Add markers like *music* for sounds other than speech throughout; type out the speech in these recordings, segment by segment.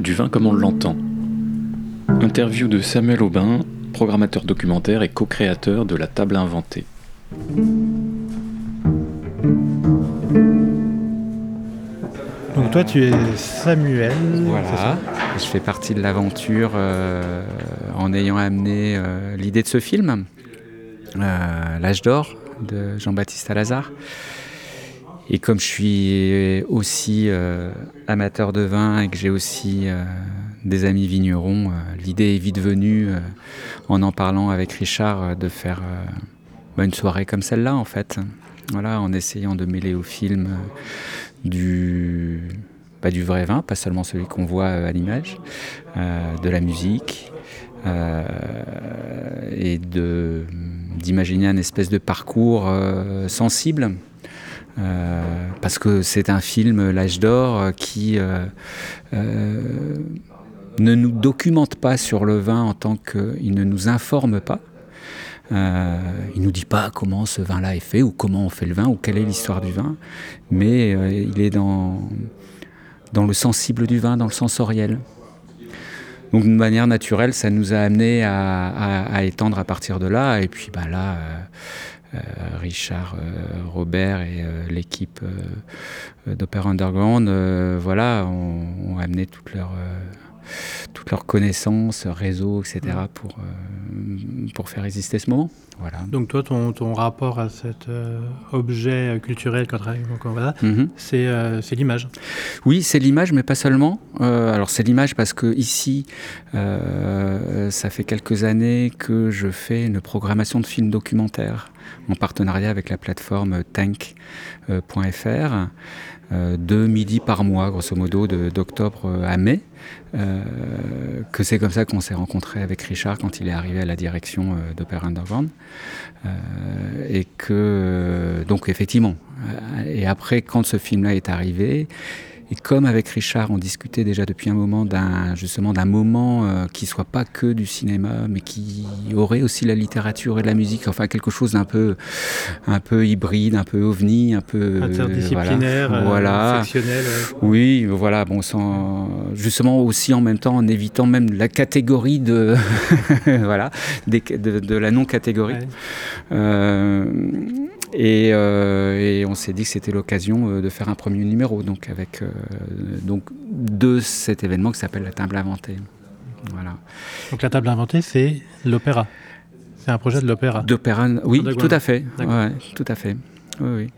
Du vin comme on l'entend. Interview de Samuel Aubin, programmateur documentaire et co-créateur de La Table Inventée. Donc toi tu es Samuel. Voilà, je fais partie de l'aventure euh, en ayant amené euh, l'idée de ce film, euh, L'âge d'or de Jean-Baptiste Alazard. Et comme je suis aussi amateur de vin et que j'ai aussi des amis vignerons, l'idée est vite venue en en parlant avec Richard de faire une soirée comme celle-là en fait. Voilà, en essayant de mêler au film du, bah, du vrai vin, pas seulement celui qu'on voit euh, à l'image, euh, de la musique, euh, et d'imaginer un espèce de parcours sensible. Parce que c'est un film, L'âge d'or, qui ne nous documente pas sur le vin en tant qu'il ne nous informe pas, euh, il nous dit pas comment ce vin-là est fait ou comment on fait le vin ou quelle est l'histoire du vin, mais euh, il est dans, dans le sensible du vin, dans le sensoriel. Donc d'une manière naturelle, ça nous a amené à, étendre à partir de là. Et puis bah, là, euh, Richard, Robert et l'équipe d'Opera Underground, voilà, ont, ont, amené toute leur toutes leurs connaissances, réseaux, etc. pour, euh, pour faire exister ce moment. Voilà. Donc toi, ton, ton rapport à cet euh, objet culturel voilà, mhm. euh, c'est l'image Oui, c'est l'image, mais pas seulement. alors c'est l'image parce que ici, ça fait quelques années que je fais une programmation de films documentaires en partenariat avec la plateforme tank.fr. Euh, deux midis par mois, grosso modo, d'octobre à mai. Euh, que c'est comme ça qu'on s'est rencontré avec Richard quand il est arrivé à la direction euh, d'Opera Underground. et que, donc effectivement, et après, quand ce film-là est arrivé, et comme avec Richard, on discutait déjà depuis un moment d'un justement d'un moment euh, qui soit pas que du cinéma, mais qui aurait aussi la littérature et la musique, enfin quelque chose d'un peu un peu hybride, un peu ovni, un peu euh, interdisciplinaire, euh, voilà, sectionnel. Oui, voilà, bon, sans, justement aussi en même temps en évitant même la catégorie de *laughs* voilà de, de, la non catégorie. Euh, et, on s'est dit que c'était l'occasion euh, de faire un premier numéro, donc avec euh, donc de cet événement qui s'appelle la table inventée. Voilà. Donc la table inventée, c'est l'opéra. C'est un projet de l'opéra. D'opéra, oui, tout à fait. Ouais, tout à fait. Oui, oui.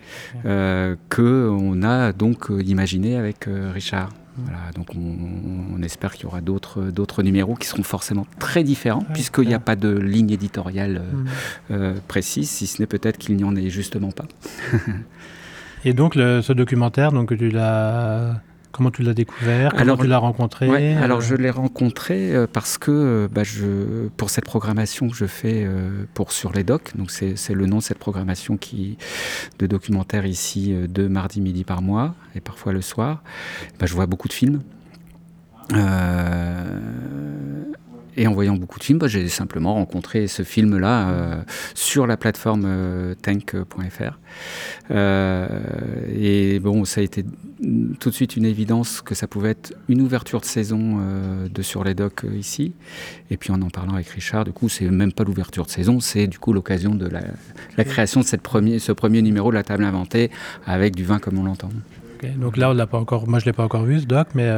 que on a donc imaginé avec Richard. Voilà, donc on, espère qu'il y aura d'autres numéros qui seront forcément très différents, puisqu'il n'y a pas de ligne éditoriale euh, mm. euh, précise, si ce n'est peut-être qu'il n'y en ait justement pas. *laughs* Et donc ce documentaire, donc tu l'as Comment tu l'as découvert? Comment alors, tu l'as rencontré? euh Alors je l'ai rencontré euh, parce que euh, bah, je, pour cette programmation que je fais pour Sur les Docs, donc c'est le nom de cette programmation qui, de documentaire ici de mardi midi par mois et parfois le soir, bah, je vois beaucoup de films. Et en voyant beaucoup de films, bah, j'ai simplement rencontré ce film-là euh, sur la plateforme euh, tank.fr. Euh, et bon, ça a été tout de suite une évidence que ça pouvait être une ouverture de saison de Sur les Docs ici. Et puis en en parlant avec Richard, du coup, c'est même pas l'ouverture de saison, c'est du coup l'occasion de la, création de cette premier, ce premier numéro de la table inventée avec du vin comme on l'entend. Donc là, on l'a pas encore, moi je l'ai pas encore vu ce doc, mais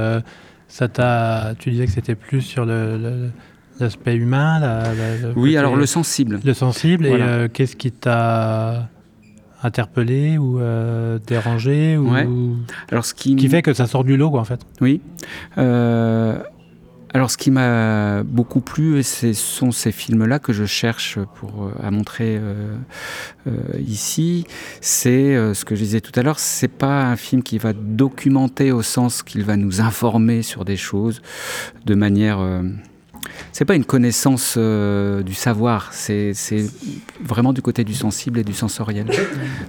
ça t'a, tu disais que c'était plus sur le, l'aspect humain Oui, alors le sensible. Le sensible, et euh, qu'est-ce qui t'a interpellé ou euh, dérangé ou, alors ce qui, qui fait que ça sort du lot, quoi, en fait Oui. Euh, alors, ce qui m'a beaucoup plu, ce sont ces films-là que je cherche pour, à montrer ici. C'est ce que je disais tout à l'heure, c'est pas un film qui va documenter au sens qu'il va nous informer sur des choses de manière c'est pas une connaissance euh, du savoir, c'est vraiment du côté du sensible et du sensoriel.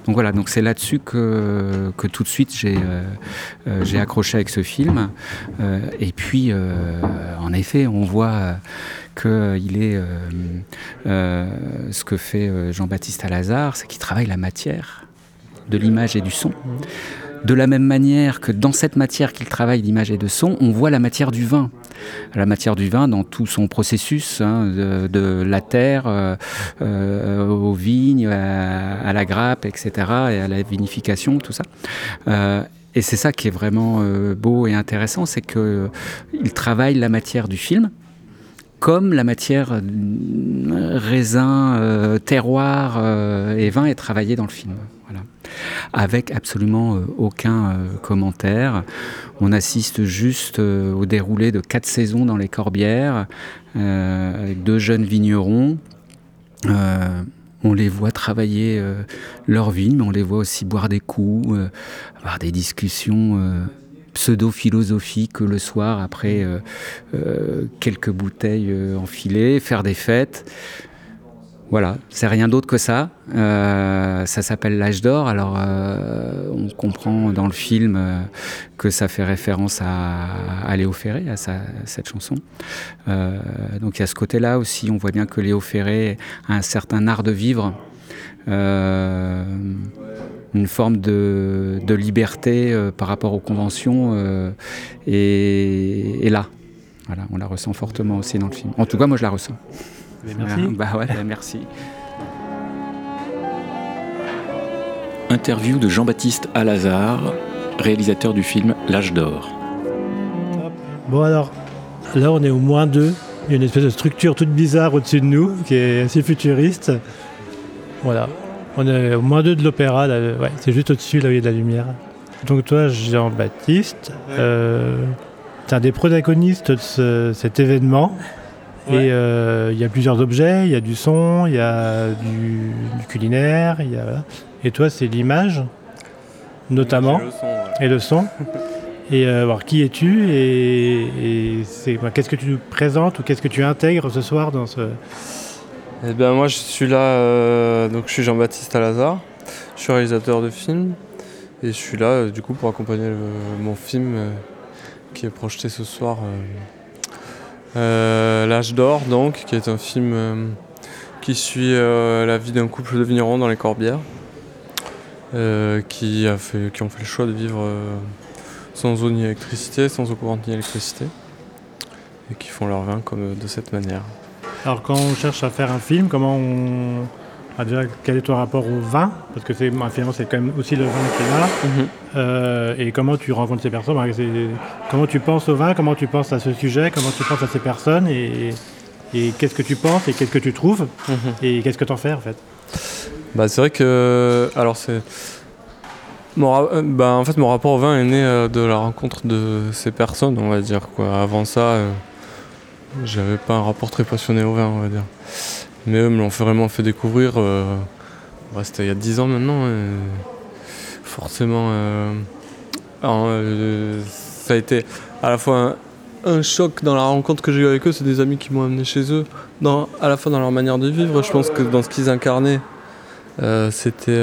Donc voilà, donc c'est là-dessus que, tout de suite j'ai euh, euh, j'ai accroché avec ce film. et puis, en effet, on voit qu'il est ce que fait Jean-Baptiste Alazard, c'est qu'il travaille la matière de l'image et du son De la même manière que dans cette matière qu'il travaille d'image et de son, on voit la matière du vin. La matière du vin dans tout son processus, hein, de, la terre euh, euh, aux vignes, à, la grappe, etc., et à la vinification, tout ça. Euh, et c'est ça qui est vraiment beau et intéressant, c'est qu'il travaille la matière du film, comme la matière raisin, terroir et vin est travaillée dans le film avec absolument euh, aucun euh, commentaire. On assiste juste euh, au déroulé de quatre saisons dans les Corbières, avec deux jeunes vignerons. on les voit travailler leur vigne, mais on les voit aussi boire des coups, avoir des discussions pseudo-philosophiques le soir après quelques bouteilles enfilées, faire des fêtes. Voilà, c'est rien d'autre que ça. Euh, ça s'appelle l'âge d'or. Alors, euh, on comprend dans le film euh, que ça fait référence à, Léo Ferré, à, cette chanson. donc, il y a ce côté-là aussi. On voit bien que Léo Ferré a un certain art de vivre, une forme de, liberté par rapport aux conventions. Et, et là, voilà, on la ressent fortement aussi dans le film. En tout cas, moi, je la ressens. Merci. *laughs* bah ouais, bah merci. Interview de Jean-Baptiste Alazard, réalisateur du film L'âge d'or. Bon alors, là on est au moins 2. Il y a une espèce de structure toute bizarre au-dessus de nous, qui est assez futuriste. Voilà. On est au moins 2 de l'opéra, ouais, c'est juste au-dessus, là où il y a de la lumière. Donc toi, Jean-Baptiste, euh, tu es un des protagonistes de cet événement. Et euh, il y a plusieurs objets, il y a du son, il y a du, culinaire, y a, et toi c'est l'image, notamment, et le son. *laughs* Et euh, alors, qui es-tu et, qu'est-ce que tu nous présentes ou qu'est-ce que tu intègres ce soir dans ce... Eh bien moi je suis là, euh, donc je suis Jean-Baptiste Alazar, je suis réalisateur de films. Et je suis là du coup pour accompagner mon film qui est projeté ce soir euh, L'âge d'or, donc, qui est un film euh, qui suit euh, la vie d'un couple de vignerons dans les Corbières, qui, a fait, qui ont fait le choix de vivre sans eau ni électricité, sans eau courante ni électricité, et qui font leur vin comme de cette manière. Alors quand on cherche à faire un film, comment on, ah, déjà, quel est ton rapport au vin? Parce que c'est, finalement, c'est quand même aussi le vin qui est là. Mhm. Euh, et comment tu rencontres ces personnes? Comment tu penses au vin? Comment tu penses à ce sujet? Comment tu penses à ces personnes? Et, qu'est-ce que tu penses? Et qu'est-ce que tu trouves? Mhm. Et qu'est-ce que tu en fais, en fait? Bah, C'est vrai que... Alors, c'est... Mon, euh, bah, en fait, mon rapport au vin est né euh, de la rencontre de ces personnes, on va dire. Quoi. Avant ça, j'avais pas un rapport très passionné au vin, on va dire. Mais eux me l'ont vraiment fait découvrir. Euh, c'était il y a 10 ans maintenant. forcément, euh, euh, ça a été à la fois un, choc dans la rencontre que j'ai eue avec eux. C'est des amis qui m'ont amené chez eux, dans, à la fois dans leur manière de vivre. Je pense que dans ce qu'ils incarnaient, c'était.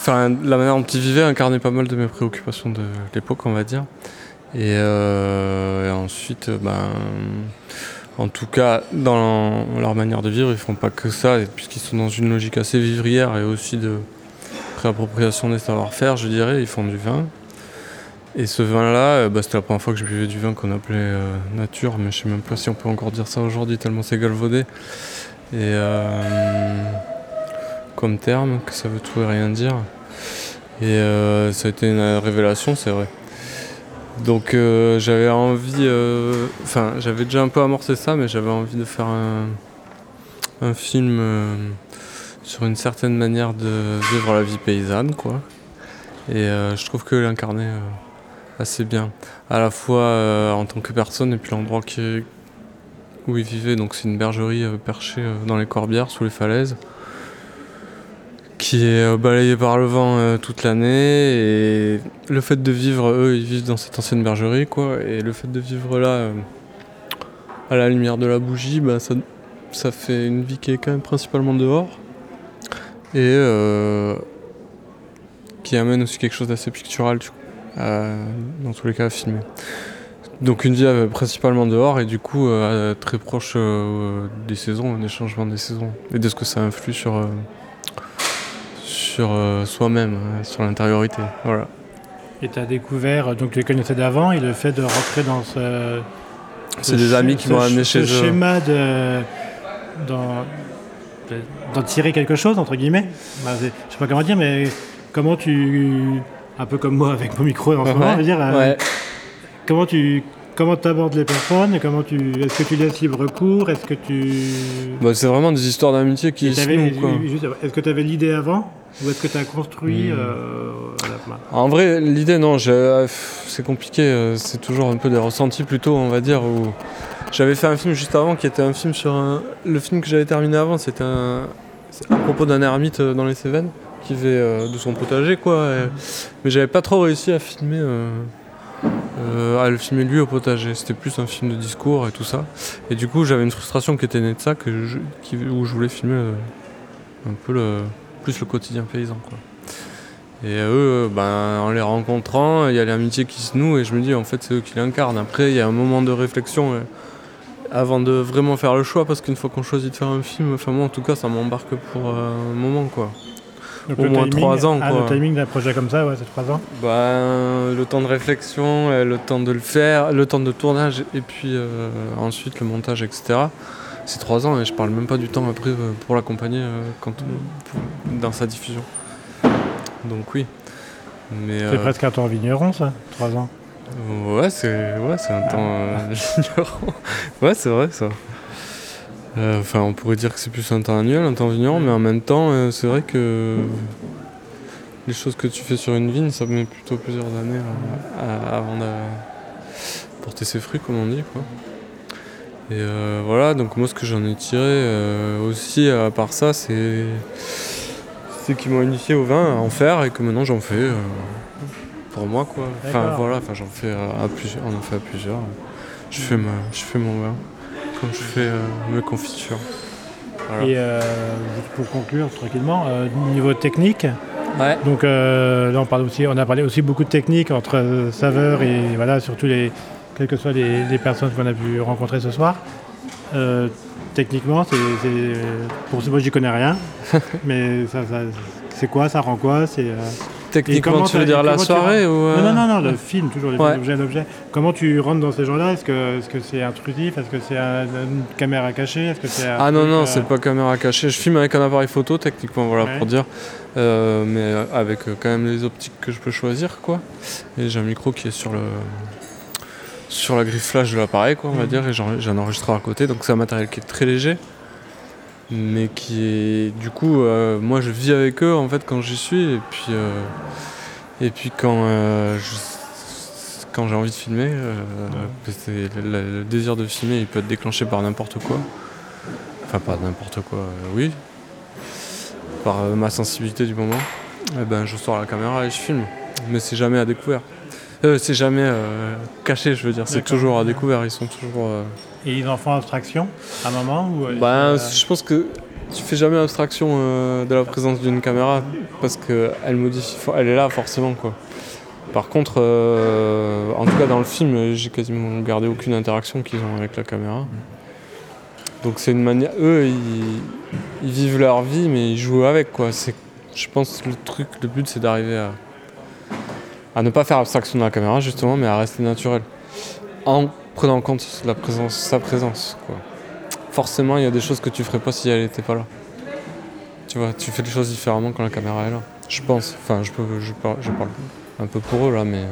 Enfin, la manière dont ils vivaient incarnait pas mal de mes préoccupations de l'époque, on va dire. Et, et ensuite, ben en tout cas, dans leur manière de vivre, ils font pas que ça, puisqu'ils sont dans une logique assez vivrière et aussi de réappropriation des savoir-faire, je dirais, ils font du vin. Et ce vin-là, euh, bah, c'était la première fois que je buvais du vin qu'on appelait euh, nature, mais je sais même pas si on peut encore dire ça aujourd'hui, tellement c'est galvaudé. Et euh, comme terme, que ça veut tout et rien dire. Et ça a été une révélation, c'est vrai. Donc euh, j'avais envie, euh, enfin j'avais déjà un peu amorcé ça, mais j'avais envie de faire un, film euh, sur une certaine manière de vivre la vie paysanne, quoi. Et je trouve que l'incarner assez bien, à la fois en tant que personne et puis l'endroit où il vivait. Donc c'est une bergerie perchée dans les Corbières, sous les falaises qui est euh, balayé par le vent euh, toute l'année et le fait de vivre, eux ils vivent dans cette ancienne bergerie quoi, et le fait de vivre là euh, à la lumière de la bougie, bah, ça, ça fait une vie qui est quand même principalement dehors et qui amène aussi quelque chose d'assez pictural dans tous les cas à filmer. Donc une vie principalement dehors et du coup très proche des saisons, des changements des saisons et de ce que ça influe sur sur soi-même, sur l'intériorité. Voilà. Et tu as découvert, donc tu les connaissais d'avant, et le fait de rentrer dans ce. C'est des amis qui m'ont amené chez eux. Ce schéma de. d'en tirer quelque chose, entre guillemets. Bah, je sais pas comment dire, mais comment tu. Un peu comme moi avec mon micro en ce moment, dire. comment tu Comment tu abordes les personnes Comment tu Est-ce que tu laisses libre cours? Est-ce que tu bah, C'est vraiment des histoires d'amitié qui se Est-ce que tu avais l'idée avant? Ou est-ce que tu as construit hmm. euh, En vrai, l'idée, non. C'est compliqué. Euh, c'est toujours un peu des ressentis plutôt, on va dire. Où... J'avais fait un film juste avant qui était un film sur un... Le film que j'avais terminé avant, c'était un... à propos d'un ermite euh, dans les Cévennes qui vivait de son potager, quoi. Mais j'avais pas trop réussi à filmer euh, à le filmer lui au potager. C'était plus un film de discours et tout ça. Et du coup, j'avais une frustration qui était née de ça, que où je voulais filmer euh, un peu le, plus le quotidien paysan. Et eux, ben, en les rencontrant, il y a l'amitié qui se noue et je me dis en fait c'est eux qui l'incarnent. Après, il y a un moment de réflexion euh, avant de vraiment faire le choix parce qu'une fois qu'on choisit de faire un film, enfin moi en tout cas ça m'embarque pour un moment quoi au moins trois ans. Ah, le timing d'un projet comme ça, ouais, c'est trois ans ben, Le temps de réflexion, le temps de le faire, le temps de tournage et puis euh, ensuite le montage, etc. C'est trois ans et je parle même pas du temps après euh, pour l'accompagner euh, quand, dans sa diffusion. Donc oui. C'est presque un temps vigneron ça, trois ans Ouais, c'est ouais, un temps *laughs* vigneron. ouais, c'est vrai ça. Euh, enfin, on pourrait dire que c'est plus un temps annuel, un temps vigneron, mais en même temps, euh, c'est vrai que les choses que tu fais sur une vigne, ça met plutôt plusieurs années avant de porter ses fruits, comme on dit. Quoi. Et euh, voilà, donc moi, ce que j'en ai tiré aussi, à part ça, c'est c'est qu'ils m'ont initié au vin à en faire et que maintenant j'en fais pour moi. Quoi. Enfin, voilà, enfin, j'en fais à plusieurs, on en fait à plusieurs. Je fais, ma, je fais mon vin je fais euh, mes confitures. Et euh, pour conclure tranquillement, euh, niveau technique, donc là on, parle aussi, on a parlé aussi beaucoup de technique entre saveurs et voilà, surtout les, quelles que soient les, personnes qu'on a pu rencontrer ce soir. techniquement, c'est, pour moi j'y connais rien, *laughs* mais ça, c'est quoi, ça rend quoi? C'est, Techniquement, tu veux dire la soirée ou non, non, non, non, le film, toujours les objets d'objets. Comment tu rentres dans ces gens-là? Est-ce que c'est -ce c'est intrusif? Est-ce que c'est une caméra cachée? Est-ce que c'est Ah non, non, c'est pas caméra cachée. Je filme avec un appareil photo, techniquement, voilà, pour dire. Euh, mais avec euh, quand même les optiques que je peux choisir, quoi. Et j'ai un micro qui est sur le sur la griffe flash de l'appareil, quoi, on va mhm. dire, et j'ai un enregistreur à côté. Donc c'est un matériel qui est très léger mais qui est du coup euh, moi je vis avec eux en fait quand j'y suis et puis euh, et puis quand euh, quand j'ai envie de filmer le, désir de filmer il peut être déclenché par n'importe quoi. Enfin par n'importe quoi oui. Par ma sensibilité du moment. Et eh ben je sors la caméra et je filme. Mais c'est jamais à découvert c'est jamais caché je veux dire c'est toujours à découvert ils sont toujours et ils en font abstraction à un moment ou euh, bah, Je pense que tu fais jamais abstraction euh, de la présence d'une caméra parce qu'elle modifie, elle est là forcément quoi. Par contre, euh, en tout cas dans le film, j'ai quasiment gardé aucune interaction qu'ils ont avec la caméra. Donc c'est une manière, eux ils, vivent leur vie mais ils jouent avec quoi. C'est, je pense que le truc, le but c'est d'arriver à, à ne pas faire abstraction de la caméra justement, mais à rester naturel. En prenant en compte la présence, sa présence. Forcément, il y a des choses que tu ferais pas si elle n'était pas là. Tu vois, tu fais les choses différemment quand la caméra est là. Je pense. Enfin, je, parle, un peu pour eux là, mais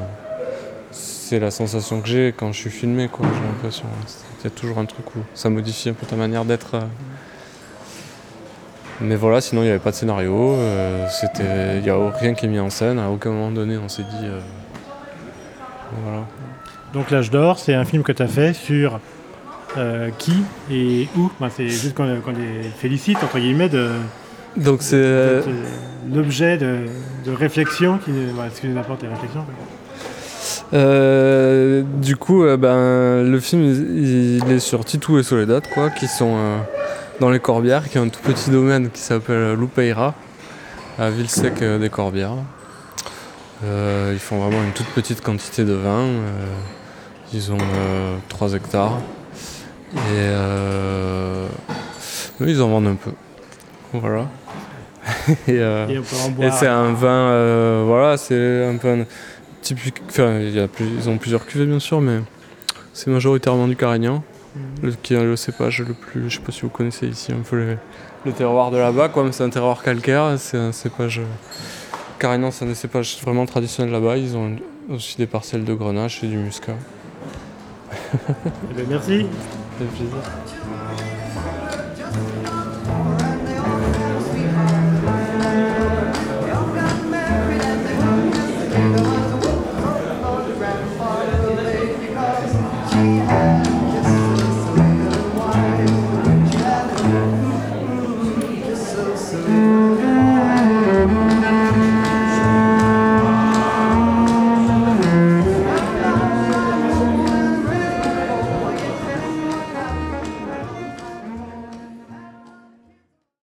c'est la sensation que j'ai quand je suis filmé, quoi. J'ai l'impression. Il y a toujours un truc où ça modifie un peu ta manière d'être. Euh. Mais voilà, sinon il n'y avait pas de scénario, euh, il n'y a rien qui est mis en scène, à aucun moment donné on s'est dit. Euh, voilà. Donc L'âge d'or, c'est un film que tu as fait sur euh, qui et où? c'est juste qu'on les félicite, entre guillemets, de. Donc c'est. Euh, l'objet de, réflexion qui. ce qui nous apporte les réflexions. Euh, du coup, ben, le film il, est sur Titou et Soledad, quoi, qui sont dans les Corbières, qui est un tout petit domaine qui s'appelle Loupeira, à Villesec des Corbières. ils font vraiment une toute petite quantité de vin. Ils ont 3 hectares. Et euh, ils en vendent un peu. Voilà. *laughs* et, euh, c'est un vin, euh, voilà, c'est un peu un typique. Enfin, y a plus- ils ont plusieurs cuvées bien sûr, mais c'est majoritairement du Carignan. Le, qui est le cépage le plus. Je sais pas si vous connaissez ici un peu le, le terroir de là-bas, quoi, mais c'est un terroir calcaire, c'est un cépage. euh, Carignan, c'est un des cépages vraiment traditionnels là-bas. Ils ont aussi des parcelles de grenache et du muscat. Eh ben, merci. Ça fait plaisir.